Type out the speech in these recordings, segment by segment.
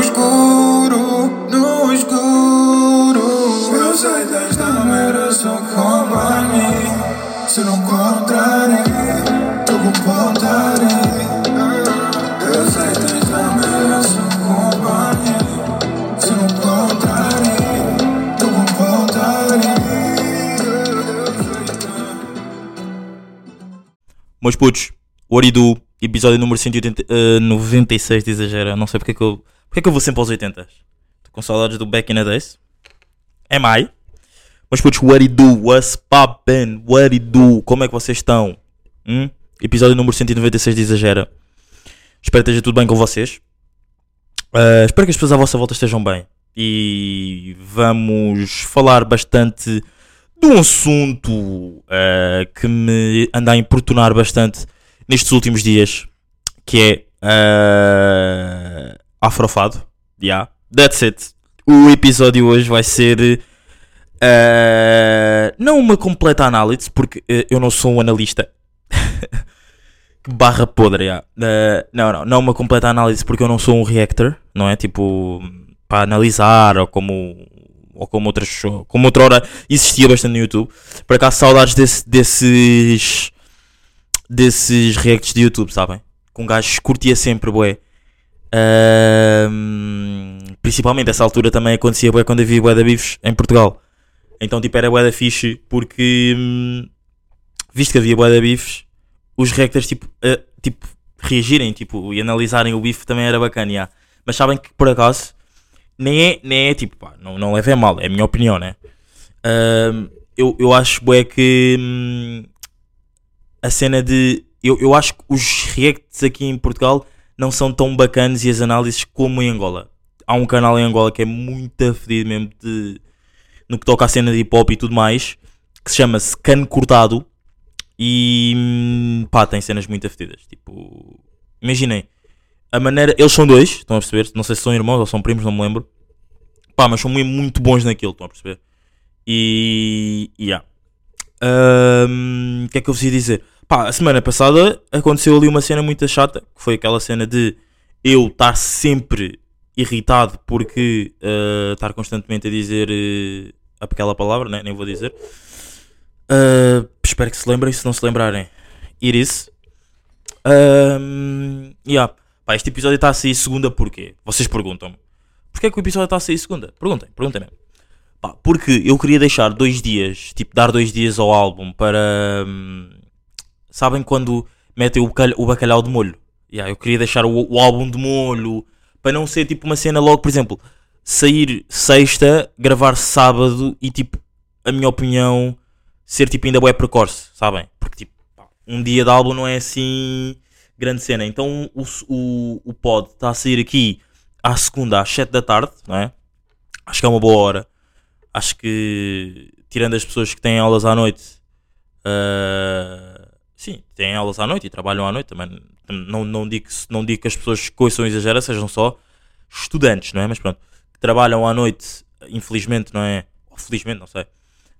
No escuro, no escuro. Eu sei desta merda, sou companhia. Se não contarem, tô com pontaria. Eu sei desta merda, sou companhia. Se não contarem, tô com pontaria. Meus putos, Oridu, episódio número 180, eh, 96 de exagera. Não sei porque é que eu. Porque é que eu vou sempre aos 80? Estou com saudades do Back in the Days. Am I? Meus putos, what it do? What's poppin'? What it do? Como é que vocês estão? Hum? Episódio número 196 de exagera. Espero que esteja tudo bem com vocês. Eh, espero que as pessoas à vossa volta estejam bem. E vamos falar bastante de um assunto eh, que me anda a importunar bastante nestes últimos dias, que é eh, Afrofado. Yeah, that's it. O episódio hoje vai ser eh, não uma completa análise, porque eh, eu não sou um analista. barra podre, yeah. Eh, não, não, não uma completa análise porque eu não sou um reactor, não é? Tipo, para analisar ou como ou como outras como outra hora existia bastante no YouTube. Por acaso saudades desse- desses desses reacts de YouTube, sabem? Com um gajo curtia sempre, bué. Principalmente essa altura também acontecia bué quando havia bué da bifes em Portugal. Então tipo era bué da fixe porque hum, visto que havia bué da bifes, os reactors tipo, ah, tipo reagirem tipo, e analisarem o bife também era bacana. yeah. Mas sabem que por acaso nem é, nem é tipo, pá, não, não leve a mal, é a minha opinião, né? Eu, eu acho bué que hum, a cena de. Eu, eu acho que os reacts aqui em Portugal não são tão bacanas e as análises como em Angola. Há um canal em Angola que é muito fedido mesmo de, no que toca à cena de hip hop e tudo mais, que se chama-se Cano Cortado e hum, pá, tem cenas muito fedidas. Tipo, imaginem, a maneira. Eles são dois, estão a perceber? Não sei se são irmãos ou são primos, não me lembro. Pá, mas são muito, bons naquilo, estão a perceber? E. yeah. Ahm, O que é que eu vos ia dizer? Pá, a semana passada aconteceu ali uma cena muito chata, que foi aquela cena de eu estar sempre irritado porque ah, estar constantemente a dizer eh, aquela palavra, né? nem vou dizer. Ah, espero que se lembrem, se não se lembrarem. Iris. Um, yeah. Pá, este episódio está a sair segunda porquê? Vocês perguntam-me. Porquê é que o episódio está a sair segunda? Perguntem, perguntem mesmo. Pá, porque eu queria deixar dois dias, tipo, dar dois dias ao álbum para. hum, sabem quando metem o, bacalhau, de molho? Yeah, eu queria deixar o, o álbum de molho para não ser tipo uma cena logo, por exemplo, sair sexta, gravar sábado e tipo, a minha opinião, ser tipo ainda bué precoce, sabem? Porque tipo, um dia de álbum não é assim grande cena. Então o, o, o pod está a sair aqui à segunda às 7 da tarde, não é? Acho que é uma boa hora. Acho que, tirando as pessoas que têm aulas à noite, ah, sim, têm aulas à noite e trabalham à noite também. Não, não, digo, não digo que as pessoas que ouçam exagera sejam só estudantes, não é? Mas pronto, que trabalham à noite, infelizmente, não é? Ou felizmente, não sei.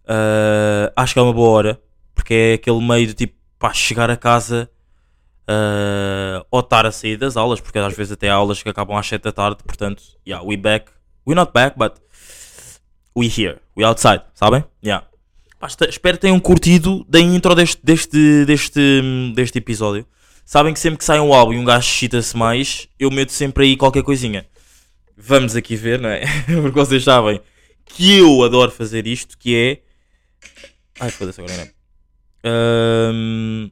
Ah, acho que é uma boa hora, porque é aquele meio de tipo, pá, chegar a casa ah, ou estar a sair das aulas, porque às vezes até há aulas que acabam às 7 da tarde, portanto, yeah, we back. We not back, but we here, we outside, sabem? Yeah. Pá, espero que tenham curtido da intro deste, deste, deste, deste episódio. Sabem que sempre que sai um álbum e um gajo excita-se mais, eu meto sempre aí qualquer coisinha. Vamos aqui ver, não é? Porque vocês sabem que eu adoro fazer isto, que é... Ai, foda-se agora, não? Ahm,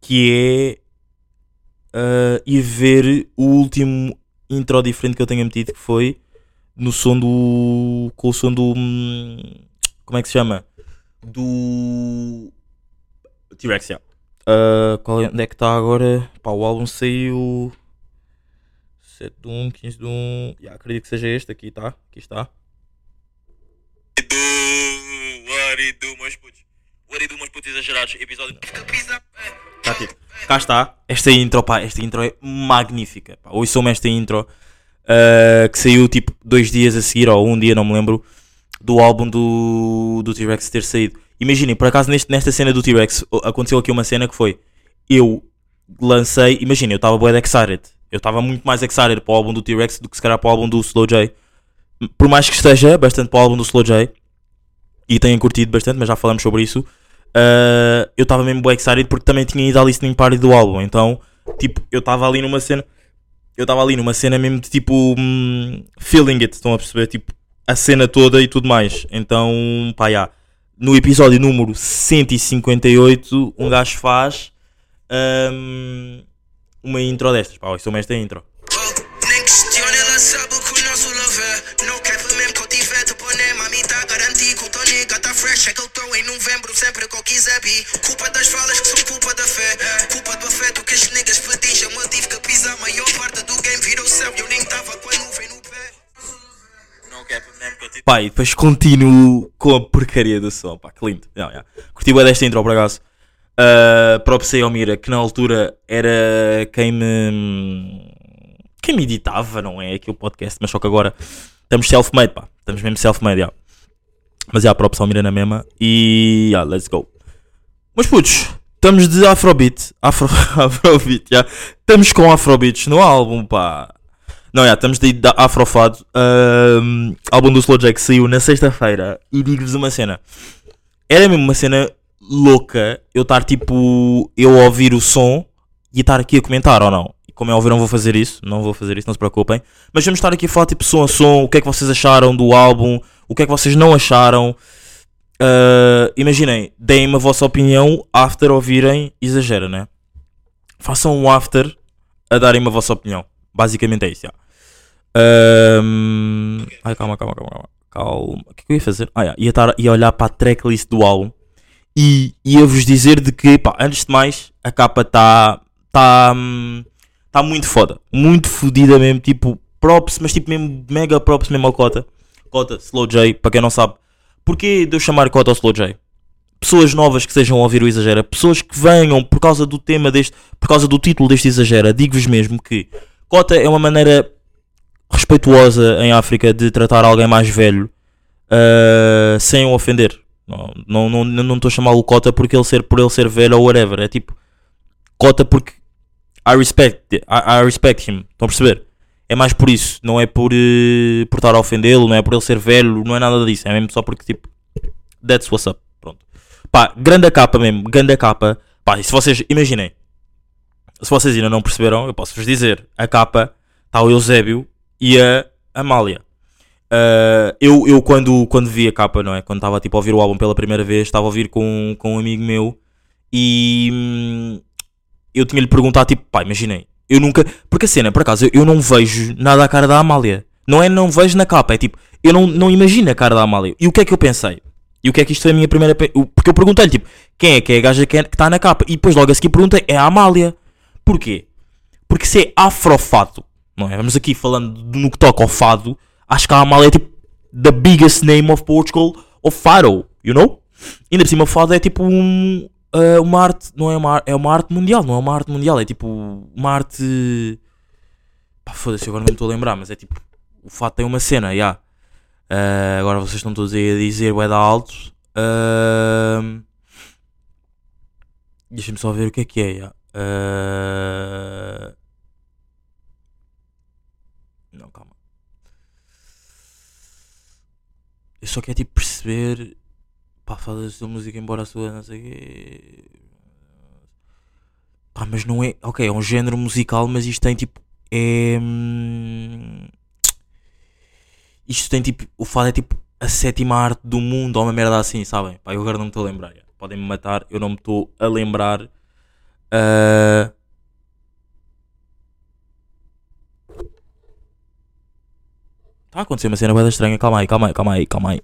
que é ah, ir ver o último intro diferente que eu tenha metido que foi no som do. com o som do. Como é que se chama? Do. T-Rex, yeah. Ah, qual é, onde é que está agora? Pá, o álbum saiu. 7 de 1, 15 de 1. Yeah, acredito que seja este aqui, tá? Aqui está. Do, meus putos? It do, meus putos exagerados? Episódio. Tá tipo. Cá está. Esta intro, pá, esta intro é magnífica. Pá. Ouçam-me esta intro uh, que saiu tipo dois dias a seguir, ou um dia, não me lembro, do álbum do, do T-Rex ter saído. Imaginem, por acaso neste, nesta cena do T-Rex aconteceu aqui uma cena que foi eu lancei, imaginem, eu estava de excited. Eu estava muito mais excited para o álbum do T-Rex do que se calhar para o álbum do Slow J. Por mais que esteja bastante para o álbum do Slow J e tenha curtido bastante, mas já falamos sobre isso. Uh, eu estava mesmo bem excited porque também tinha ido à listening party do álbum. Então, tipo, eu estava ali numa cena. Eu estava ali numa cena mesmo de tipo. Hum, feeling it, estão a perceber? Tipo, a cena toda e tudo mais. Então, pá, já. No episódio número 158, um gajo faz. Um, uma intro destas. Pá, ouçam esta intro. Nem questiona, ela sabe que o nosso love é Mami tá garantido que o teu nigga fresh É sempre que eu quiser Culpa das falas que são Pá, e depois continuo com a porcaria do som. Pá, que lindo. Yeah, yeah. Curti bem desta intro, por acaso. Uh, próprio sei que na altura era quem me. Quem me editava, não é? Aqui o podcast, mas só que agora estamos self-made, pá. Estamos mesmo self-made, yeah. Mas já, yeah, próprio Almira na mesma. E. Yeah, let's go. Mas putos, estamos de Afrobeat. Afro, Afrobeat, já. Yeah. Estamos com Afrobeats no álbum, pá. Não, já, estamos de Afrofado. Um, álbum do Slow Jack saiu na sexta-feira. E digo-vos uma cena. Era mesmo uma cena louca eu estar tipo. Eu ouvir o som e estar aqui a comentar ou não. E como é óbvio, não vou fazer isso. Não vou fazer isso, não se preocupem. Mas vamos estar aqui a falar tipo som a som. O que é que vocês acharam do álbum? O que é que vocês não acharam? Uh, imaginem, deem-me a vossa opinião after ouvirem Exagera, né? Façam um after a darem-me a vossa opinião. Basicamente é isso, já. Um... Ai, calma, calma, calma, calma. Calma. O que é que eu ia fazer? Ah, ia, tar, ia olhar para a tracklist do álbum e ia-vos dizer de que, pá, antes de mais, a capa está tá, tá muito foda. Muito fodida mesmo, tipo, props, mas tipo mesmo mega props mesmo ao Cota. Cota, Slow J, para quem não sabe. Porquê de eu chamar Cota ao Slow J? Pessoas novas que sejam a ouvir o Exagera, pessoas que venham por causa do tema deste, por causa do título deste Exagera, digo-vos mesmo que Cota é uma maneira respeituosa em África de tratar alguém mais velho uh, sem o ofender. Não estou não, não, não a chamá-lo cota porque ele ser, por ele ser velho ou whatever. É tipo cota porque I respect, I, I respect him. Estão a perceber? É mais por isso. Não é por, uh, por estar a ofendê-lo, não é por ele ser velho, não é nada disso. É mesmo só porque tipo. That's what's up. Pronto. Pá, grande capa mesmo, grande capa. Pá, e se vocês, imaginem. Se vocês ainda não perceberam, eu posso vos dizer. A capa está o Eusébio e a Amália. Uh, eu, eu quando, quando vi a capa, não é? Quando estava tipo, a ouvir o álbum pela primeira vez, estava a ouvir com, com um amigo meu e hum, eu tinha-lhe perguntado, tipo, pá, imaginei, eu nunca. Porque a cena, por acaso, eu, eu não vejo nada a cara da Amália. Não é não vejo na capa, é tipo, eu não, não imagino a cara da Amália. E o que é que eu pensei? E o que é que isto foi a minha primeira. Porque eu perguntei-lhe, tipo, quem é que é a gaja que está na capa? E depois logo a seguir perguntei, é a Amália. Porquê? Porque se é afrofado, não é? Vamos aqui falando no que toca ao fado acho que a Amália é tipo the biggest name of Portugal of Fado, you know? Ainda por cima, Fado é tipo um, uh, uma arte, não é uma, é uma arte mundial, não é uma arte mundial, é tipo uma arte. Pá, foda-se, agora não me estou a lembrar, mas é tipo. O Fado tem uma cena. Yeah. Uh, agora vocês estão todos aí a dizer, vai dar alto. Uh, Deixa-me só ver o que é que é, yeah. uh, Não, calma. Eu só quero tipo perceber. Pá, fala da música embora a sua não sei quê. Pá, mas não é. Ok, é um género musical, mas isto tem tipo. É. Hum, isto tem tipo. O fado é tipo a sétima arte do mundo ou uma merda assim, sabem? Pá, eu agora não me estou a lembrar. Podem me matar, eu não me estou a lembrar. Uh, Está a acontecer uma cena bem estranha. Calma aí, calma aí, calma aí, calma aí.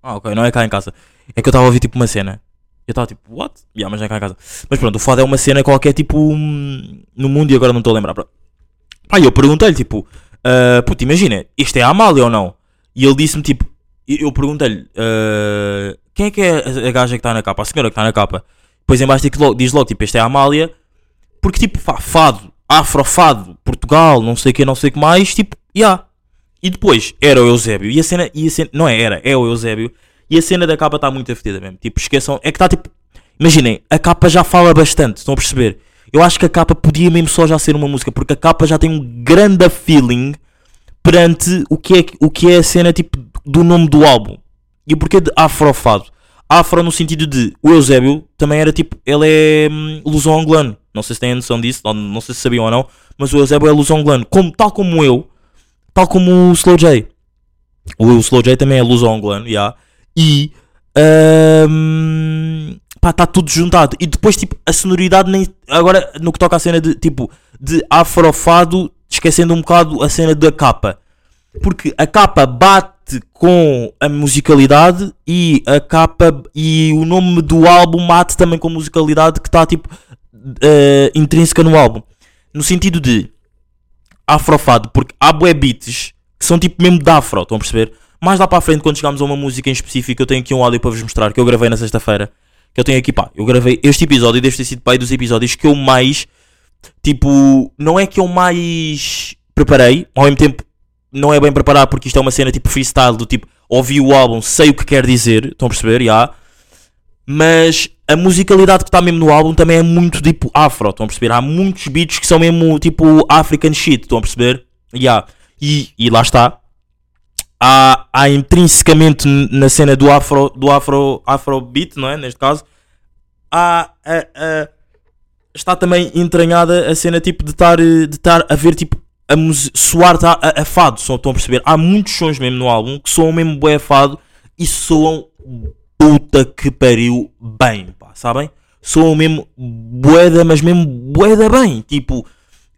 Ah, ok, não é cá em casa. É que eu estava a ouvir tipo uma cena. Eu estava tipo, what? Yeah, mas não é cá em casa. Mas pronto, o fado é uma cena qualquer tipo hum, no mundo e agora não estou a lembrar. Pá, eu perguntei-lhe tipo, uh, puto, imagina, isto é a Amália ou não? E ele disse-me tipo, eu perguntei-lhe, uh, quem é que é a gaja que está na capa? A senhora que está na capa. Depois em baixo diz logo, tipo, este é a Amália. Porque tipo, fado, afrofado, Portugal, não sei o que, não sei o que mais, tipo, Yeah. E depois era o Eusébio. E a cena. E a cena não é, era, é o Eusébio. E a cena da capa está muito afetida mesmo. Tipo, esqueçam. É que está tipo. Imaginem, a capa já fala bastante, estão a perceber? eu acho que a capa podia mesmo só já ser uma música, porque a capa já tem um grande feeling perante o que é, o que é a cena tipo do nome do álbum. E o porquê de afrofado? Afro no sentido de o Eusébio também era tipo, ele é hum, luso-angolano. Não sei se têm noção disso, não, não sei se sabiam ou não, mas o Eusébio é luso-angolano, como, tal como eu, tal como o Slow J. O Slow J também é luso-angolano, yeah. e hum, pá, está tudo juntado. E depois, tipo, a sonoridade nem. Agora, no que toca à cena de tipo de afrofado, esquecendo um bocado a cena da capa, porque a capa bate com a musicalidade e a capa e o nome do álbum bate também com a musicalidade que está tipo uh, intrínseca no álbum. No sentido de afrofado, porque há bué beats que são tipo mesmo de afro, estão a perceber? Mais lá para a frente, quando chegamos a uma música em específico, eu tenho aqui um áudio para vos mostrar que eu gravei na sexta-feira. Que eu tenho aqui, pá, eu gravei este episódio e deve ter sido pai dos episódios que eu mais, tipo, não é que eu mais preparei, ao mesmo tempo não é bem preparado porque isto é uma cena tipo freestyle do tipo ouvi o álbum, sei o que quer dizer, estão a perceber? Já. Yeah. Mas a musicalidade que está mesmo no álbum também é muito tipo afro, estão a perceber? Há muitos beats que são mesmo tipo African shit, estão a perceber? Yeah. E, e lá está. Há, há intrinsecamente na cena do afro, do afro, afro beat, não é? Neste caso, há, está também entranhada a cena tipo de estar de estar a ver tipo a soar a, a, a fado, estão a perceber? Há muitos sons mesmo no álbum que soam mesmo bué fado e soam puta que pariu bem, pá, sabem? Soam mesmo boeda, mas mesmo boeda bem. Tipo,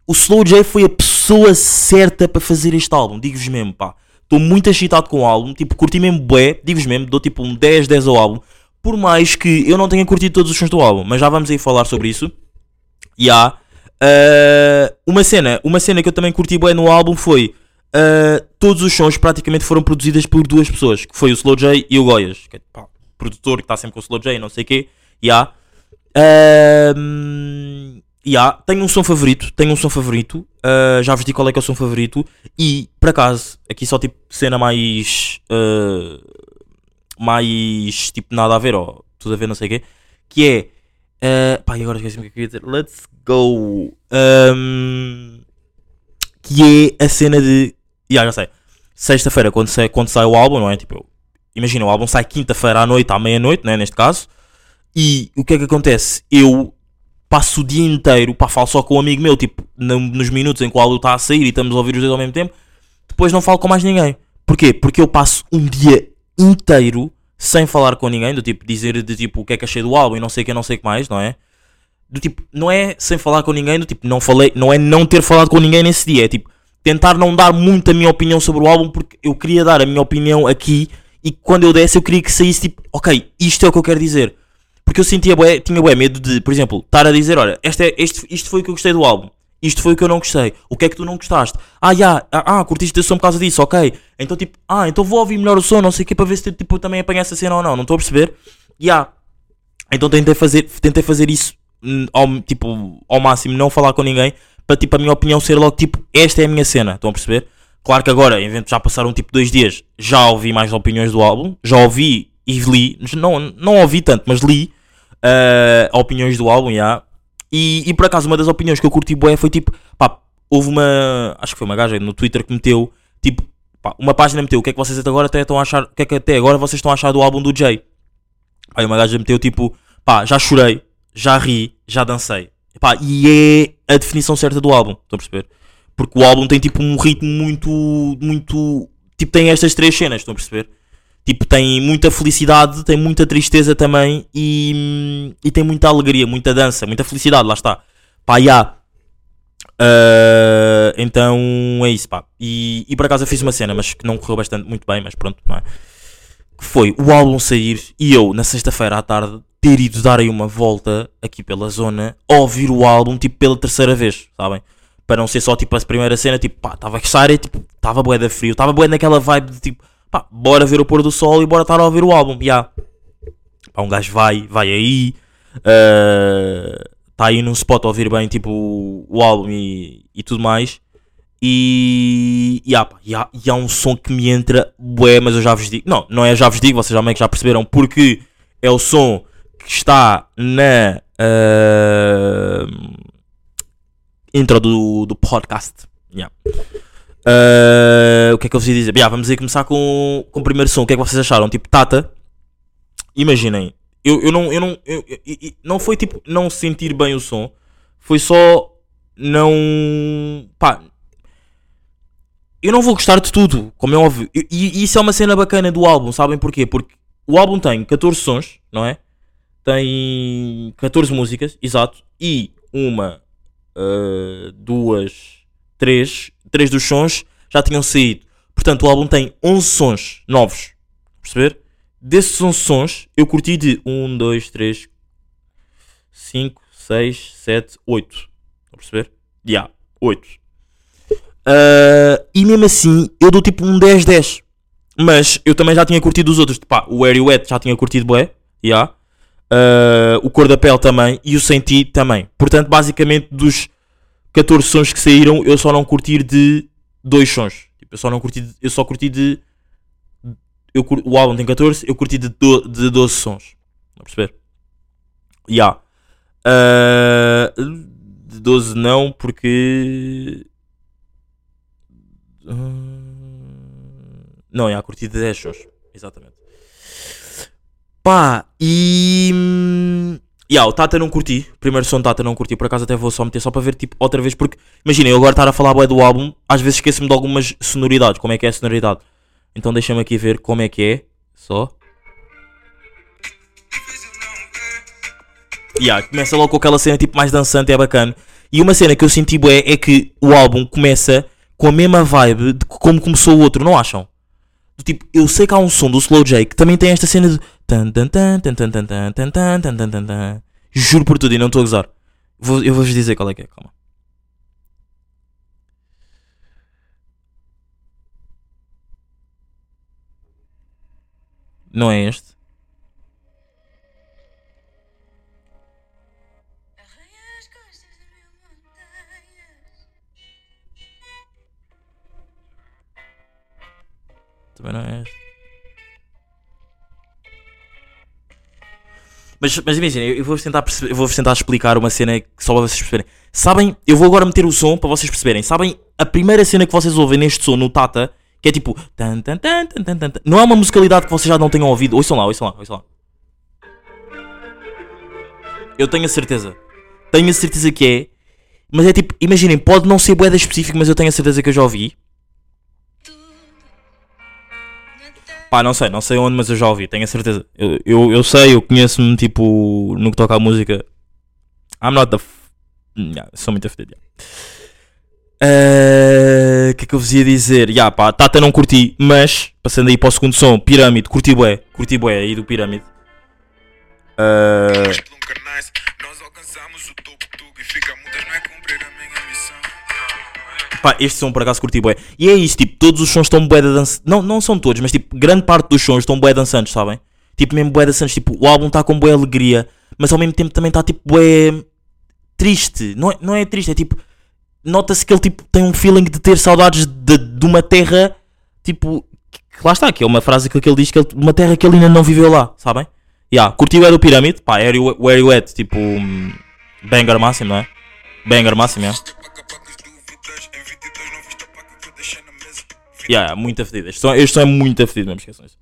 o Slow J foi a pessoa certa para fazer este álbum, digo-vos mesmo, pá. Estou muito excitado com o álbum, tipo, curti mesmo bué, digo-vos mesmo, dou tipo um 10, 10 ao álbum. Por mais que eu não tenha curtido todos os sons do álbum, mas já vamos aí falar sobre isso. E há. Uh, uma cena, uma cena que eu também curti bem no álbum foi uh, todos os sons praticamente foram produzidas por duas pessoas, que foi o Slow J e o Goias, que é pá, produtor que está sempre com o Slow J, não sei o quê. Yeah. Uh, yeah. Tenho um som favorito, tenho um som favorito. Uh, já vos digo qual é que é o som favorito. E por acaso, aqui só tipo cena mais. Uh, mais tipo nada a ver, ó, tudo a ver, não sei o quê. Que é Uh, pá, agora esqueci-me o que eu queria dizer. Let's go. Um, que é a cena de. Yeah, já sei. Sexta-feira, quando, sai, quando sai o álbum, não é? Tipo, imagina, o álbum sai quinta-feira à noite, à meia-noite, né? Neste caso. E o que é que acontece? Eu passo o dia inteiro, pá, falo só com um amigo meu, tipo, no, nos minutos em que o álbum está a sair e estamos a ouvir os dois ao mesmo tempo. Depois não falo com mais ninguém. Porquê? Porque eu passo um dia inteiro sem falar com ninguém, do tipo, dizer de tipo o que é que achei do álbum e não sei o que, não sei o que mais, não é? Do tipo, não é sem falar com ninguém, do tipo, não falei, não é não ter falado com ninguém nesse dia, é tipo, tentar não dar muito a minha opinião sobre o álbum porque eu queria dar a minha opinião aqui e quando eu desse eu queria que saísse tipo, ok, isto é o que eu quero dizer. Porque eu sentia bué, tinha bué medo de, por exemplo, estar a dizer, olha, este, é, este, isto foi o que eu gostei do álbum. Isto foi o que eu não gostei. O que é que tu não gostaste? Ah, já, ah, ah, curtiste esse som por causa disso, ok. Então, tipo, ah, então vou ouvir melhor o som, não sei o que, para ver se tipo, também apanha essa cena ou não. Não estou a perceber? Já. Yeah. Então tentei fazer, tentei fazer isso hum, ao, tipo, ao máximo, não falar com ninguém, para tipo, a minha opinião ser logo tipo, esta é a minha cena. Estão a perceber? Claro que agora, em já passaram tipo dois dias, já ouvi mais opiniões do álbum, já ouvi e li, não, não ouvi tanto, mas li uh, opiniões do álbum. Yeah. E, e por acaso, uma das opiniões que eu curti bué foi tipo, pá, houve uma, acho que foi uma gaja no Twitter que meteu, tipo, pá, uma página meteu, o que é que vocês até agora estão a achar, o que é que até agora vocês estão a achar do álbum do Jay? Aí uma gaja meteu tipo, pá, já chorei, já ri, já dancei. Pá, e é a definição certa do álbum, estão a perceber? Porque o álbum tem tipo um ritmo muito, muito, tipo tem estas três cenas, estão a perceber? Tipo, tem muita felicidade, tem muita tristeza também e, e tem muita alegria, muita dança, muita felicidade, lá está. Pá, já. Uh, então é isso, pá. E, e por acaso eu fiz uma cena, mas que não correu bastante muito bem, mas pronto, não é? Que foi o álbum sair e eu, na sexta-feira à tarde, ter ido dar aí uma volta aqui pela zona, ouvir o álbum, tipo, pela terceira vez, sabem? Para não ser só, tipo, a primeira cena, tipo, pá, estava a gostar e, tipo, estava bué da frio, estava bué naquela vibe de, tipo, pá, bora ver o pôr do sol e bora estar a ouvir o álbum. Yeah. Pá, um gajo vai, vai aí, está uh, aí num spot a ouvir bem tipo o, álbum e, e tudo mais. E, e, há, e, há, e há um som que me entra, bué, mas eu já vos digo, não, não é já vos digo, vocês já meio que já perceberam, porque é o som que está na. Uh, intro do, do podcast. Yeah. Uh, o que é que eu vos ia dizer? Yeah, vamos aí começar com, com o primeiro som. O que é que vocês acharam? Tipo, Tata, imaginem, eu, eu não, eu não, eu, eu- eu- não foi tipo não sentir bem o som, foi só não, pá, eu não vou gostar de tudo, como é óbvio. E, e isso é uma cena bacana do álbum, sabem porquê? Porque o álbum tem 14 sons, não é? Tem 14 músicas, exato, e uma, uh, duas, três, três dos sons já tinham saído. Portanto, o álbum tem 11 sons novos, perceber? Desses 11 sons, eu curti de 1, 2, 3, 5, 6, 7, 8. Estão a perceber? Já, yeah, 8. Uh, e mesmo assim, eu dou tipo um 10-10. Mas eu também já tinha curtido os outros. Pá, o Airy Wet já tinha curtido bué. Yeah. Uh, o Cor da Pele também. E o Senti também. Portanto, basicamente, dos 14 sons que saíram, eu só não curti de dois sons. Tipo, eu só não curti de, Eu só curti de. Eu, o álbum tem 14, eu curti de, do, de 12 sons. A perceber? Yeah. Uh, de 12 não, porque. Hum, Não, a curti de 10 sons. Exatamente. Pá, e. hum, Yeah, o Tata não curti. Primeiro som Tata não curti. Por acaso até vou só meter só para ver tipo outra vez. Porque imaginem, eu agora estar a falar bué do álbum, às vezes esqueço-me de algumas sonoridades. Como é que é a sonoridade? Então deixa-me aqui ver como é que é. Só. Yeah, começa logo com aquela cena tipo mais dançante, é bacana. E uma cena que eu senti bué é que o álbum começa com a mesma vibe de como começou o outro, não acham? Tipo, eu sei que há um som do Slow J que também tem esta cena de tan tan tan tan tan tan tan tan tan tan tan tan tan. Juro por tudo e não estou a gozar. Vou- eu vou-vos dizer qual é que é, calma. Não é este? Também não é este. Mas, mas imagina, eu vou-vos tentar, vou-vos tentar explicar uma cena só para vocês perceberem. Sabem, eu vou agora meter o som para vocês perceberem. Sabem, a primeira cena que vocês ouvem neste som no Tata, que é tipo. Tan, tan, tan, tan, tan, tan, não é uma musicalidade que vocês já não tenham ouvido. Ouçam lá, ouçam lá, ouçam lá. Eu tenho a certeza. Tenho a certeza que é. Mas é tipo, imaginem, pode não ser boeda específico, mas eu tenho a certeza que eu já ouvi. Pá, não sei, não sei onde, mas eu já ouvi, tenho a certeza. Eu, eu, eu sei, eu conheço-me, tipo, no que toca à música. I'm not the. F... Yeah, sou muito afetido. yeah. Eh, O que é que eu vos ia dizer? Ya, pá, Tata não curti, mas, passando aí para o segundo som, Pirâmide, curti bué, curti bué aí do Pirâmide. Eh, Pá, este som por acaso curti bué. E é isso, tipo, todos os sons estão bué de dança. Não, não são todos, mas tipo, grande parte dos sons estão bué dançantes, sabem? Tipo, mesmo bué dançantes. Tipo, o álbum está com bué alegria, mas ao mesmo tempo também está tipo bué triste. Não é, não é triste, é tipo, nota-se que ele tipo, tem um feeling de ter saudades de, de uma terra, tipo, que, que lá está, que é uma frase que ele diz, que ele, uma terra que ele ainda não viveu lá, sabem? Yeah, curti o do Pirâmide, pá, Where You, Where you At, tipo, hum, banger máximo, não é? Banger máximo, yeah. Yeah, muito afedido. Este som, este som é muito afedido, mesmo esqueçam isso.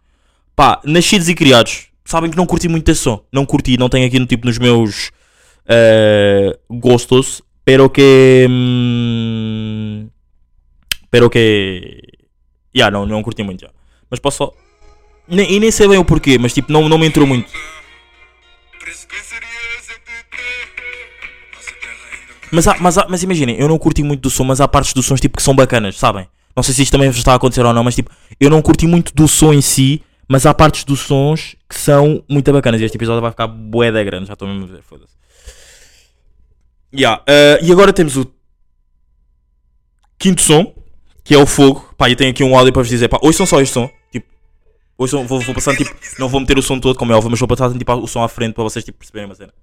Pá, nascidos e criados. Sabem que não curti muito esse som. Não curti, não tenho aqui no tipo nos meus eh, gostos. Pero que. hum, pero que. Yeah, não, não curti muito. Mas posso só. E nem sei bem o porquê, mas tipo, não, não me entrou muito. Mas, mas, mas imaginem, eu não curti muito do som, mas há partes dos sons tipo, que são bacanas, sabem? Não sei se isto também está a acontecer ou não, mas tipo, eu não curti muito do som em si, mas há partes dos sons que são muito bacanas. E este episódio vai ficar bué da grande, já estou mesmo a ver, foda-se. Yeah, eh, e agora temos o quinto som, que é o fogo. Pá, e tenho aqui um áudio para vos dizer, pá, ouçam só este som. Tipo, ouçam, vou, vou passando, tipo, não vou meter o som todo, como é óbvio, mas vou passar tipo, o som à frente para vocês tipo, perceberem uma cena.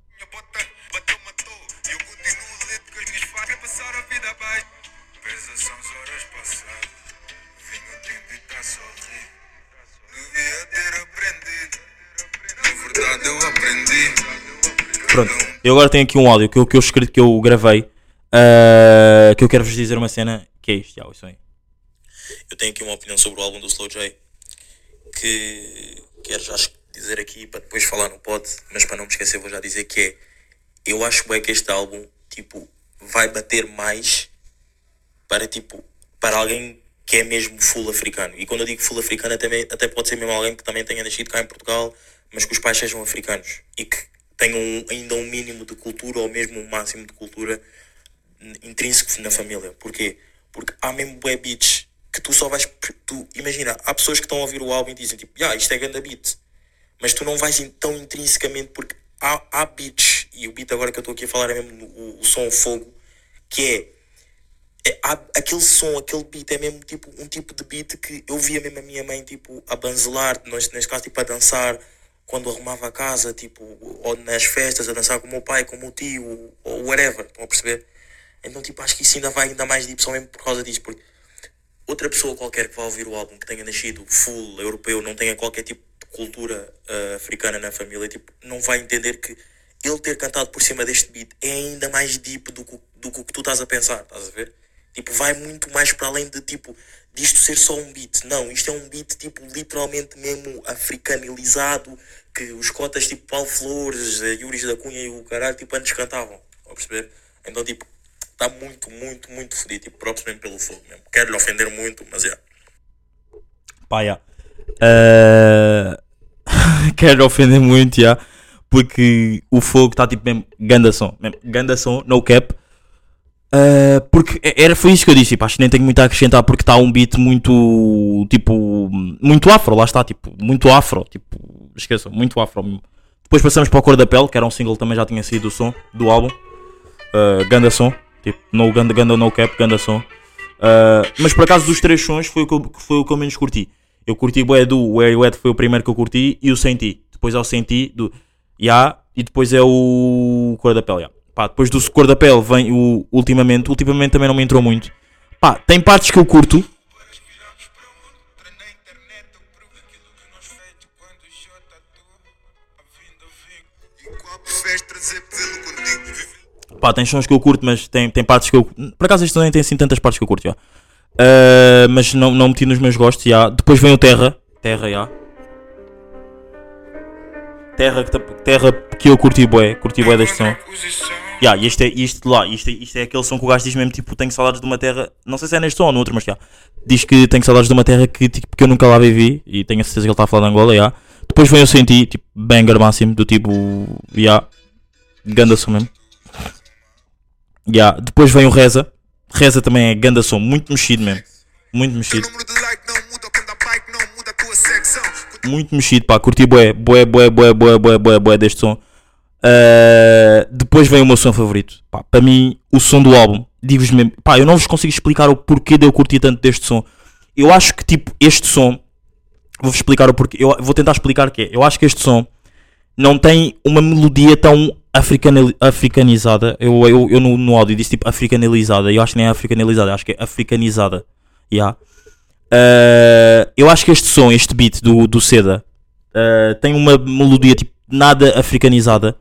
Pronto, eu agora tenho aqui um áudio que eu, que eu escrevi, que eu gravei Ah, que eu quero vos dizer uma cena que é isto, já, isso aí. Eu tenho aqui uma opinião sobre o álbum do Slow J que quero já dizer aqui para depois falar no pod, mas para não me esquecer vou já dizer que é eu acho bem que este álbum tipo vai bater mais para tipo para alguém que é mesmo full africano. E quando eu digo full africano até, até pode ser mesmo alguém que também tenha nascido cá em Portugal, mas que os pais sejam africanos e que tenham ainda um mínimo de cultura ou mesmo um máximo de cultura intrínseco na família. Porquê? Porque há mesmo bué beats que tu só vais. Tu, imagina, há pessoas que estão a ouvir o álbum e dizem tipo, yeah, isto é ganda beat. Mas tu não vais tão intrinsecamente porque há, há beats, e o beat agora que eu estou aqui a falar é mesmo o, o som fogo, que é é, há aquele som, aquele beat é mesmo tipo um tipo de beat que eu via mesmo a minha mãe tipo a banzelar, neste caso tipo a dançar quando arrumava a casa, tipo, ou nas festas, a dançar com o meu pai, com o meu tio, ou whatever, estão a perceber? Então tipo, acho que isso ainda vai ainda mais deep só mesmo por causa disso, porque outra pessoa qualquer que vá ouvir o álbum que tenha nascido full europeu, não tenha qualquer tipo de cultura ah, africana na família, tipo, não vai entender que ele ter cantado por cima deste beat é ainda mais deep do que, do que o que tu estás a pensar, estás a ver? Tipo, vai muito mais para além de tipo disto ser só um beat. Não, isto é um beat tipo literalmente mesmo africanizado que os cotas tipo Paulo Flores, eh, Yuris da Cunha e o caralho tipo antes cantavam. A perceber? Então tipo, está muito, muito, muito fodido. Tipo, próprio mesmo pelo fogo mesmo. Quero lhe ofender muito, mas é. Pá, já. Ah, quero ofender muito, já. Porque o fogo está tipo mesmo ganda som. Mesmo ganda som, no cap. Ah, porque é- era, foi isso que eu disse. Tipo, acho que nem tenho muito a acrescentar porque está um beat muito. Tipo. Muito afro, lá está. Tipo, muito afro. Tipo, esqueçam, muito afro. Depois passamos para a Cor da Pele, que era um single também já tinha sido o som do álbum. Ah, ganda som. Tipo, no ganda, ganda no cap, ganda som. Ah, mas por acaso dos três sons foi o que eu, foi o que eu menos curti. Eu curti bué do Where You At foi o primeiro que eu curti e o Senti. Depois é o Senti do Ya e depois é o Cor da Pele. ya. Pá, depois do Cor da Pele vem o Ultimamente. Ultimamente também não me entrou muito. Pá, tem partes que eu curto. Pá, tem sons que eu curto, mas tem, tem partes que eu. Por acaso este nem tem assim tantas partes que eu curto, já. Ah, mas não, não meti nos meus gostos, já. Depois vem o Terra. Terra, já. Terra terra que eu curti bué, curti bué deste som. E este é, isto lá, isto é, isto é aquele som que o gajo diz mesmo, tipo, tenho saudades de uma terra, não sei se é neste som ou no outro, mas já. Diz que tenho saudades de uma terra que, tipo, que eu nunca lá vivi, e tenho a certeza que ele está a falar de Angola, já. Depois vem o Senti, tipo, banger máximo, do tipo, já, ganda som mesmo. Ya, depois vem o Reza, Reza também é ganda som, muito mexido mesmo, muito mexido. muito mexido, pá, curti bué, bué, bué, bué, bué, bué, bué, bué deste som. Uh, depois vem o meu som favorito, pá, para mim, o som do álbum, digo-vos mesmo, pá, eu não vos consigo explicar o porquê de eu curtir tanto deste som. Eu acho que, tipo, este som, vou-vos explicar o porquê, eu vou tentar explicar o que é. Eu acho que este som não tem uma melodia tão africanali- africanizada. Eu, eu, eu no, no áudio disse tipo africanalizada. Eu acho que nem é africanalizada, acho que é africanizada. Yeah. Uh, eu acho que este som, este beat do, do Seda, uh, tem uma melodia tipo nada africanizada.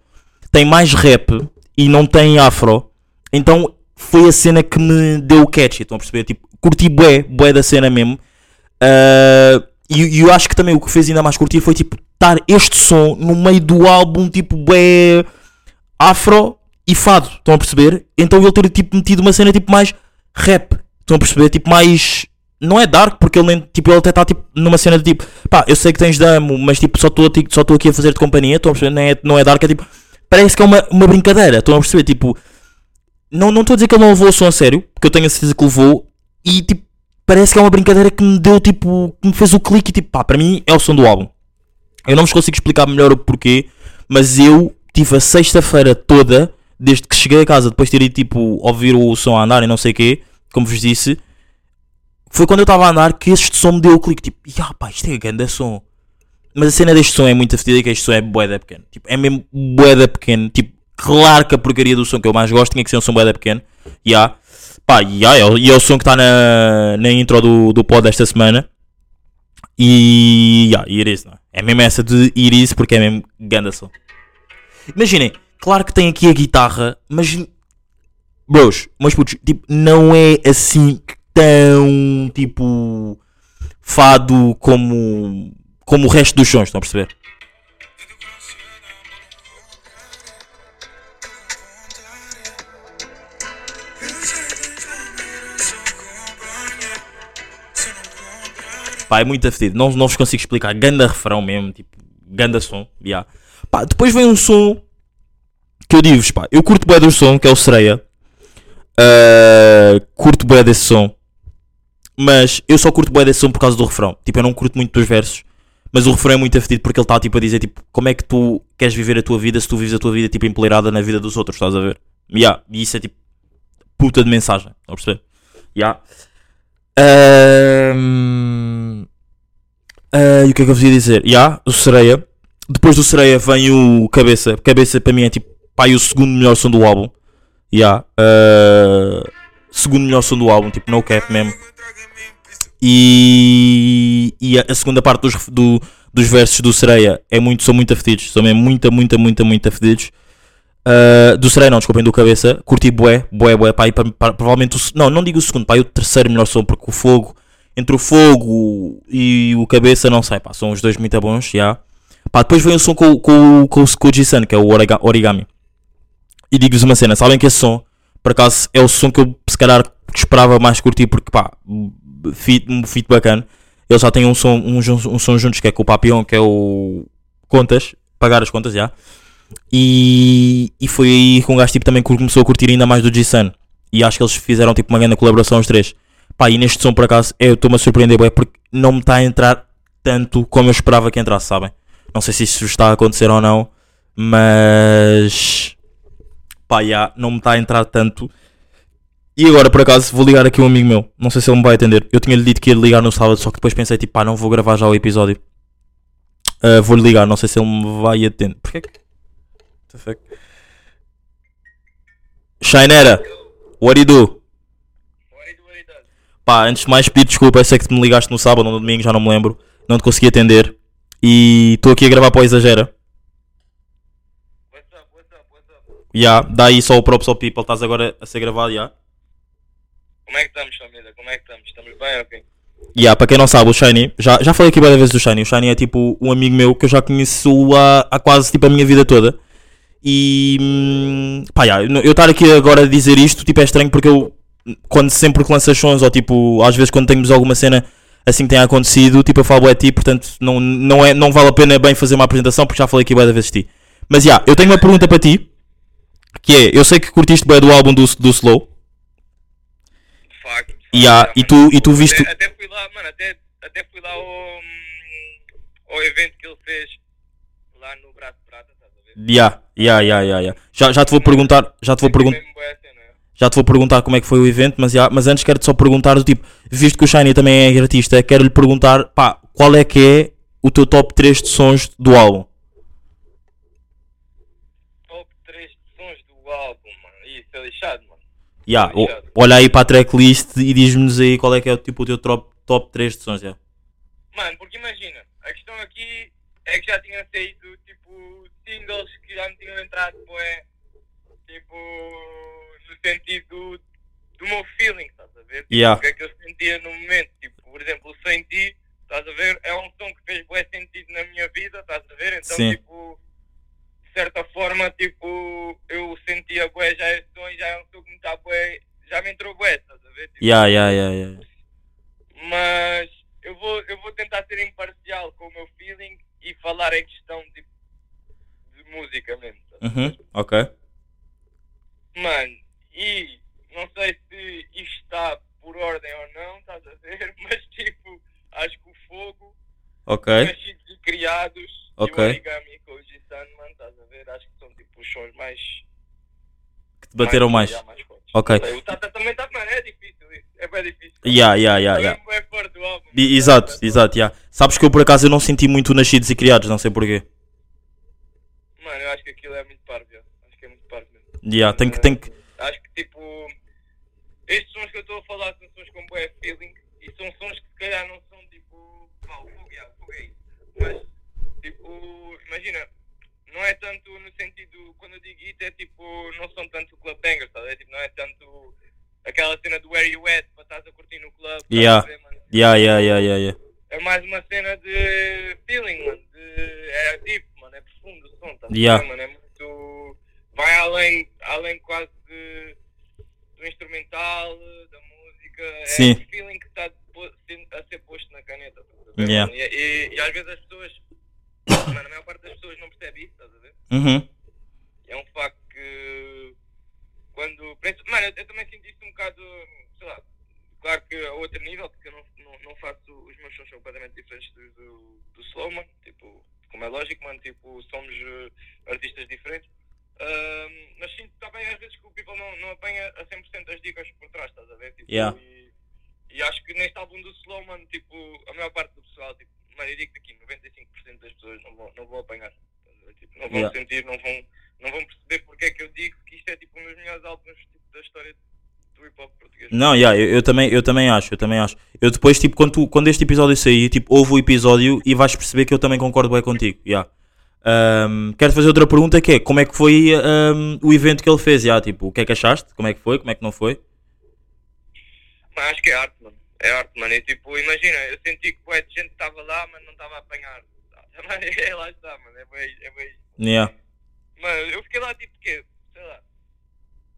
Tem mais rap e não tem afro. Então foi a cena que me deu o catch. Estão a perceber? Tipo, curti bué, bué da cena mesmo. Uh, e eu acho que também o que fez ainda mais curtir foi tipo estar este som no meio do álbum, tipo bué afro e fado. Estão a perceber? Então ele ter tipo metido uma cena tipo mais rap. Estão a perceber? Tipo mais. Não é dark, porque ele, nem, tipo, ele até está tipo, numa cena de tipo, pá, eu sei que tens damo, mas tipo, só estou aqui a fazer de companhia. Estão a perceber? Não é, não é dark, é tipo, parece que é uma, uma brincadeira. Estão a perceber? Tipo, não estou a dizer que ele não levou o som a sério, porque eu tenho a certeza que levou, e tipo, parece que é uma brincadeira que me deu tipo, que me fez o clique e tipo, pá, para mim é o som do álbum. Eu não vos consigo explicar melhor o porquê, mas eu tive a sexta-feira toda, desde que cheguei a casa, depois de ter ido tipo ouvir o som a andar e não sei o quê, como vos disse, foi quando eu estava a andar que este som me deu o clique, tipo, ya pá, isto é grande som. Mas a cena deste som é muito fedida que este som é boeda pequeno. Tipo, é mesmo boeda pequeno. Tipo, claro que a porcaria do som que eu mais gosto tinha que ser um som boeda pequeno. Ya. Pá, ya, é, o- e é o som que está na, na intro do, do pod desta semana. E. Ya, Iris, não é? É mesmo essa de Iris porque é mesmo ganda som. Imaginem, claro que tem aqui a guitarra, mas bros, mas putos, tipo, não é assim tão, tipo, fado como, como o resto dos sons, estão a perceber? Pá, é muito afetido. Não, não vos consigo explicar. Ganda refrão mesmo, tipo, ganda som. Yeah. Pá, depois vem um som que eu digo-vos, pá, eu curto bem do som, que é o Sereia. Uh, curto bem desse som. Mas eu só curto bem desse som por causa do refrão. Tipo, eu não curto muito dos versos. Mas o refrão é muito afetido porque ele está tipo a dizer tipo, como é que tu queres viver a tua vida se tu vives a tua vida tipo empoleirada na vida dos outros, estás a ver? Yeah, e isso é tipo puta de mensagem, estás a perceber? Yeah. Ah, e o que é que eu vos ia dizer? Yeah, o Sereia. Depois do Sereia vem o Cabeça. Cabeça para mim é tipo e o segundo melhor som do álbum. Yeah, ah, segundo melhor som do álbum, tipo no cap mesmo. E, e a, segunda parte dos, do- dos versos do Sereia é muito, são muito afetidos. São mesmo muita, muita, muita, muito afetidos. Uh, do Sereia, não, desculpem, do Cabeça. Curti bué, bué, bué. Pá, e provavelmente o, não, não digo o segundo, pá, e o terceiro melhor som, porque o Fogo, entre o Fogo e o Cabeça, não sei, pá, são os dois muito bons, já. Pá, depois vem o som com, com, com, com o G-Sun, que é o Origa- Origami. E digo-vos uma cena, sabem que esse som, por acaso, é o som que eu se calhar esperava mais curtir, porque pá, fit, um fit bacana. Eles já têm um som, um, um som juntos que é com o Papião, que é o Contas, pagar as contas já. E, e foi aí que um gajo tipo, também começou a curtir ainda mais do G-Sun. E acho que eles fizeram tipo uma grande colaboração os três. Pá, e neste som por acaso eu estou-me a surpreender bué, porque não me está a entrar tanto como eu esperava que entrasse, sabem? Não sei se isso está a acontecer ou não, mas pá, já, não me está a entrar tanto. E agora, por acaso, vou ligar aqui um amigo meu. Não sei se ele me vai atender. Eu tinha-lhe dito que ia ligar no sábado, só que depois pensei, tipo, pá, não vou gravar já o episódio. Ah, Vou-lhe ligar, não sei se ele me vai atender. Porquê que. What the fuck? Shinera, what do you do? Pá, antes de mais pedir desculpa, eu sei que me ligaste no sábado ou no domingo, já não me lembro. Não te consegui atender. E estou aqui a gravar para o Exagera. What's up, what's up, what's up? Ya, dá aí só o Props ao People, estás agora a ser gravado, já. Como é que estamos, família? Como é que estamos? Estamos bem, ok? Yeah, para quem não sabe, o Shiny, já, já falei aqui várias vezes do Shiny. O Shiny é tipo um amigo meu que eu já conheço há, há quase tipo a minha vida toda. E hum, pá, yeah, eu estar aqui agora a dizer isto tipo, é estranho porque eu, quando sempre que lanças sons, ou tipo, às vezes quando temos alguma cena assim que tenha acontecido, tipo, eu falo é ti, portanto não, não, é, não vale a pena bem fazer uma apresentação porque já falei aqui várias vezes de ti. Mas já, eu tenho uma pergunta para ti que é: eu sei que curtiste bem do álbum do, do Slow. De de Yeah, e tu- e tu viste- Até, até fui lá, mano, até, até fui lá ao, hum, ao evento que ele fez lá no Braço de Prata, estás a ver? Ya. Já, já te vou perguntar, já te vou perguntar. Mesmo bué a cena, é. Já te vou perguntar como é que foi o evento, mas, já, mas antes quero-te só perguntar do tipo, visto que o Shiny também é artista, quero-lhe perguntar, pá, qual é que é o teu top 3 de sons do álbum? Top 3 sons do álbum, mano. Isso é lixado, mano. Ya, o- olha aí para a tracklist e diz-nos aí qual é que é tipo, o teu top, top 3 de sons, já. Mano, porque imagina, a questão aqui é que já tinha saído, tipo, singles que já me tinham entrado, bué, tipo, no sentido do meu feeling, estás a ver? Tipo, Yeah. O que é que eu sentia no momento, tipo, por exemplo, o Sem Ti, estás a ver? É um som que fez bué sentido na minha vida, estás a ver? Então, Sim. tipo, de certa forma, tipo, eu sentia bué já esse som e já é um som que me está bué, já me entrou bué, estás a ver? Tipo, Ya, ya, ya, ya. mas eu vou, eu vou tentar ser imparcial com o meu feeling e falar em questão de, de música mesmo. Uhum, ok. Mano, e não sei se isto está por ordem ou não, estás a ver? Mas tipo, acho que o fogo, Ok. criados, Ok. e o origami com o mano, estás a ver? Acho que são tipo os sons mais. Que te bateram mais. mais fortes. Ok. O Tata também está, mano, é difícil isso, é bem difícil. Ya, ya, ya. Também é forte o álbum. E- Exato, exato, ya. Sabes que eu por acaso eu não senti muito nascidos e criados, não sei porquê. Mano, eu acho que aquilo é muito parvo, acho que é muito parvo mesmo. Ya, tem que, tem que. Acho que tipo. Estes sons que eu estou a falar são sons com bué feeling e são sons que se calhar não são tipo. Pá, o fogo, yeah, o fogo é isso. Mas tipo, imagina, não é tanto no sentido, quando eu digo it, é tipo, não são tanto club bangers, tá? é, tipo, não é tanto aquela cena do where you at, para estás a curtir no club. Yeah. Ver, yeah, yeah, yeah, yeah, yeah. É mais uma cena de feeling, mano, de, é deep, mano, é profundo o som, tá? yeah. mano, é muito, vai além, além quase de, do instrumental, da música, é Sim. o feeling que está a ser posto na caneta, tá? yeah. e, e, e às vezes as pessoas Mano, a maior parte das pessoas não percebe isso, estás a ver? Uhum. é um facto que quando mano, eu, eu também sinto isso um bocado, sei lá, claro que a outro nível, porque eu não, não, não faço, os meus sons são completamente diferentes do, do, do slow, mano, tipo, como é lógico, mano, tipo, somos eh, artistas diferentes. Mas sinto também às vezes que o people não, não apanha a 100% as dicas por trás, estás a ver? Tipo, Yeah. e, e acho que neste álbum do Slow, mano, tipo, a maior parte do pessoal, tipo, mano, eu digo aqui, 95% das pessoas não vão, não vão apanhar. Tipo, não vão Yeah. sentir, não vão, não vão perceber porque é que eu digo que isto é tipo um dos melhores álbuns tipo, da história do hip hop português. Não, yeah, eu, eu também, eu também acho, eu também acho. Eu depois, tipo, quando, tu- quando este episódio sair, tipo, ouve o episódio e vais perceber que eu também concordo bem contigo. Yeah. Ahm, quero fazer outra pergunta que é como é que foi ahm, o evento que ele fez? Yeah, tipo, o que é que achaste? Como é que foi? Como é que não foi? Mas acho que é arte, mano. É arte, mano. E tipo, imagina, eu senti que bué de gente estava lá, mas não estava a apanhar. É, lá está, mano. É bem, é bem. Yeah. Mano, eu fiquei lá tipo quê? Sei lá.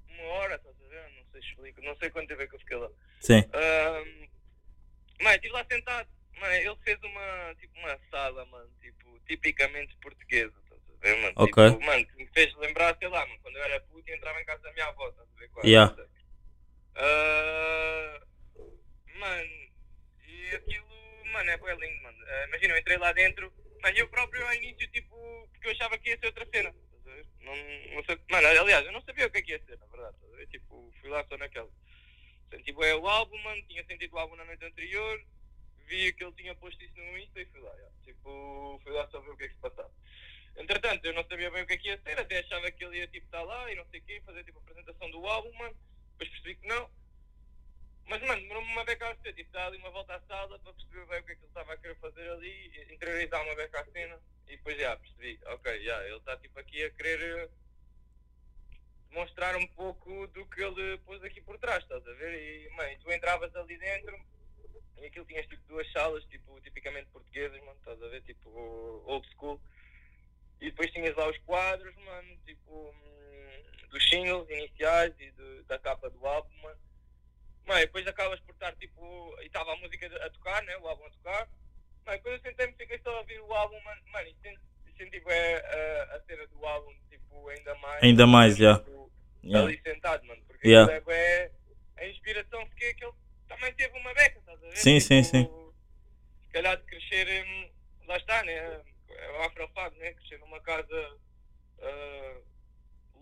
Uma hora, estás a ver? Não sei explico. Não sei quanto tempo é que eu fiquei lá. Sim. Ahm, mano, estive lá sentado. Mano, ele fez uma, tipo, uma sala, mano, tipo, tipicamente portuguesa, estás a ver, mano? Ok. Tipo, mano, que me fez lembrar, sei lá, mano, quando eu era puto e entrava em casa da minha avó, estás a ver? Quase, Yeah. Ah, mano, e aquilo, mano, é bem lindo, mano. Ah, imagina, eu entrei lá dentro, mano, eu próprio ao início, tipo, porque eu achava que ia ser outra cena? Não, não sei, mano, aliás, eu não sabia o que é que ia ser, na verdade, ver? Tipo, fui lá só naquela. Senti bem o álbum, mano, tinha sentido o álbum na noite anterior, vi que ele tinha posto isso no Insta e fui lá, já. tipo, fui lá só ver o que é que se passava. Entretanto, eu não sabia bem o que é que ia ser, até achava que ele ia tipo estar lá e não sei o quê, fazer tipo a apresentação do álbum, mano, depois percebi que não. Mas, mano, demorou-me uma beca a ser, tipo, dar ali uma volta à sala para perceber bem o que é que ele estava a querer fazer ali, interiorizar uma beca à cena, e depois já percebi, ok, já, ele está tipo aqui a querer eh, mostrar um pouco do que ele pôs aqui por trás, estás a ver? E, mãe, tu entravas ali dentro e aquilo tinhas tipo duas salas, tipo, tipicamente portuguesas, mano, estás a ver? Tipo, old school. E depois tinhas lá os quadros, mano, tipo, hum, dos singles iniciais e do- da capa do álbum, mano. Mano, e depois acabas por estar, tipo, e estava a música a tocar, né? O álbum a tocar. Mano, depois eu sentei-me, fiquei só a ouvir o álbum, mano, mano e senti, senti bem a, a cena do álbum, tipo, ainda mais. Ainda mais, já. tipo, Yeah. ali sentado, mano. Porque Yeah. aquilo é, a inspiração porque que ele também teve uma beca, estás a ver? Sim, sim, sim. Se calhar de crescer, lá está, né? É o afrofado, né? Crescer numa casa ah,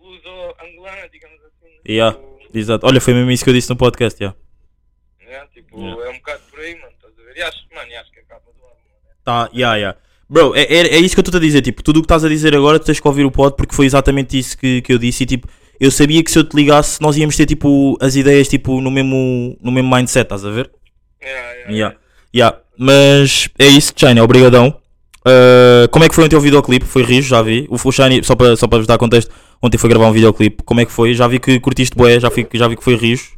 luso-angolana, digamos assim. né? Yeah. Tipo, Exato. Olha, foi mesmo isso que eu disse no podcast. Yeah. tipo Yeah. é um bocado por aí, mano. Estás a ver? E acho, mano, e acho que a capa do álbum, né? Tá, yeah, yeah. Bro, é, é, é isso que eu estou a dizer. Tipo, tudo o que estás a dizer agora, tu tens que ouvir o pod porque foi exatamente isso que, que eu disse. E tipo, eu sabia que se eu te ligasse, nós íamos ter tipo as ideias tipo no mesmo, no mesmo mindset, estás a ver? Yeah, yeah, Yeah. Yeah. Mas é isso, Shiny, obrigadão. Uh, como é que foi o videoclipe? Foi rijo, já vi. O, o Shiny, só para só para vos dar contexto, ontem foi gravar um videoclipe. Como é que foi? Já vi que curtiste bué, já, vi, já vi que foi rijo.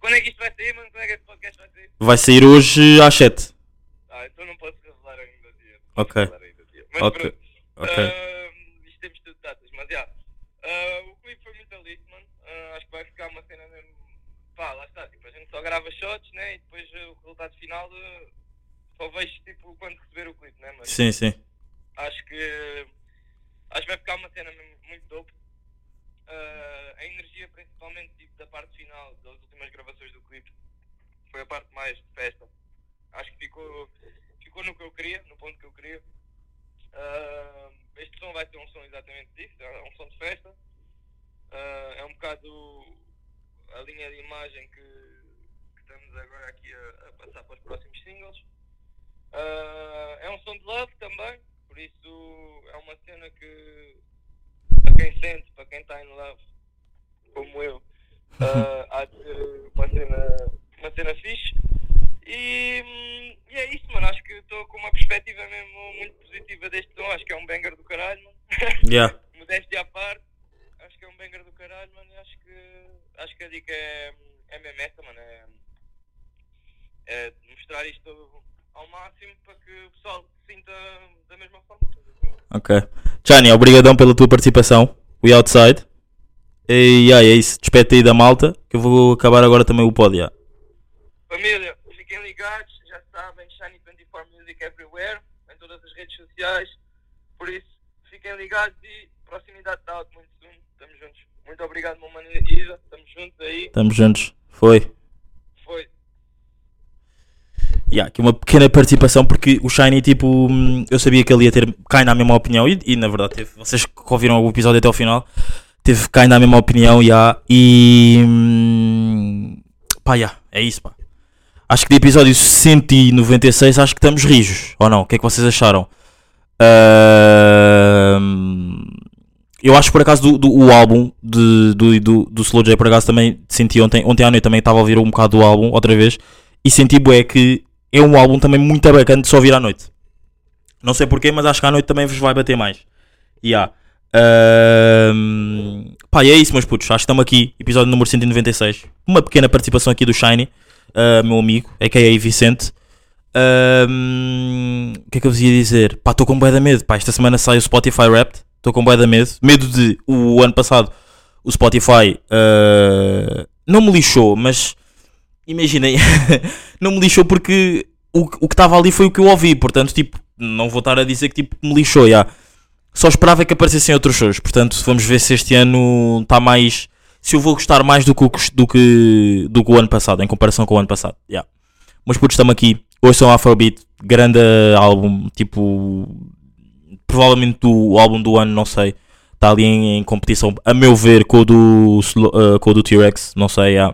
Quando é que isto vai sair, mano? Quando é que este podcast vai sair? Vai sair hoje às 7. Ah, então não posso revelar ainda o dia. Ok. ainda dia. Mas Ok. pronto. Ok. Ah, isto temos tudo datas, mas já. Ah, o clipe foi muito lindo, mano. Ah, acho que vai ficar uma cena mesmo. Pá, lá está. Tipo, a gente só grava shots, né? E depois o resultado final só vejo tipo quando receber o clipe, né? Mas Sim, sim. acho que. Acho que vai ficar uma cena mesmo. Principalmente tipo, da parte final das últimas gravações do clipe, foi a parte mais de festa. Acho que ficou, ficou no que eu queria, no ponto que eu queria. Ah, este som vai ser um som exatamente disso, é um som de festa. Ah, é um bocado a linha de imagem que, que estamos agora aqui a, a passar para os próximos singles. Ah, é um som de love também, por isso é uma cena que para quem sente, para quem está em love, como eu, ah, há de ser uma cena, uma cena fixe. E, hum, e é isso, mano. Acho que estou com uma perspectiva mesmo muito positiva deste som. Acho que é um banger do caralho, mano. Yeah. Modéstia à parte, acho que é um banger do caralho, mano. E acho que, acho que a dica é, é mesmo essa, mano. É, é isto ao máximo para que o pessoal se sinta da mesma forma. Ok. Jani, obrigadão pela tua participação. We outside. E yeah, é isso. Despete aí da malta. Que eu vou acabar agora também o pódio. yeah. Família, fiquem ligados, já sabem, Shiny 24 Music everywhere, em todas as redes sociais. Por isso, fiquem ligados e proximidade está out muito soon. Estamos juntos. Muito obrigado, meu mano Isa. Estamos juntos aí. Estamos juntos. Foi. Foi. Yeah, aqui uma pequena participação porque o Shiny, tipo, hum, eu sabia que ele ia ter cai na mesma opinião e, e, na verdade teve, vocês que ouviram o episódio até ao final, teve cai na mesma opinião, yeah, e hum, pá, yeah, é isso, pá. Acho que de episódio 196 acho que estamos rijos, ou não? O que é que vocês acharam? Ahm, eu acho que por acaso do, do- o álbum de, do, do, do Slow J por acaso também senti ontem, ontem à noite também estava a ouvir um bocado do álbum outra vez e senti bué que é um álbum também muito bacana de só ouvir à noite. Não sei porquê, mas acho que à noite também vos vai bater mais. Yeah. Pá, e é isso, meus putos. Acho que estamos aqui, episódio número 196. Uma pequena participação aqui do Shiny, ah, meu amigo, a.k.a. Vicente. O que é que eu vos ia dizer? Pá, estou com bué de medo. Pá, esta semana sai o Spotify Wrapped. Estou com bué de medo. Medo de o ano passado o Spotify ah, não me lixou, mas imaginem, não me lixou porque o, o que estava ali foi o que eu ouvi. Portanto, tipo, não vou estar a dizer que tipo, me lixou. já. Só esperava que aparecessem outros shows. Portanto, vamos ver se este ano está mais. Se eu vou gostar mais do que, do que, do que o ano passado, em comparação com o ano passado. já. Mas putos, estamos aqui. Hoje são Afrobeat, grande álbum, tipo. Provavelmente o álbum do ano, não sei. Está ali em, em competição, a meu ver, com o do, uh, do T-Rex, não sei. já.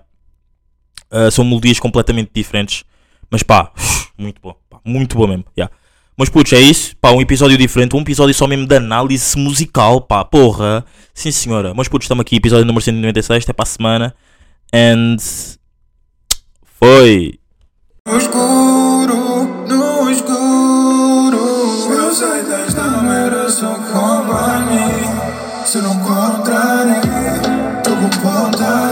Uh, são melodias completamente diferentes. Mas pá, muito bom. pá, muito bom mesmo. já. Mas putos, é isso. Pá, um episódio diferente. Um episódio só mesmo de análise musical. Pá, porra. Sim senhora. Mas putos, estamos aqui. Episódio número 196. Até para a semana. And. Foi. No escuro, no escuro Eu sei desta só companhia Se não contarem, tô com vontade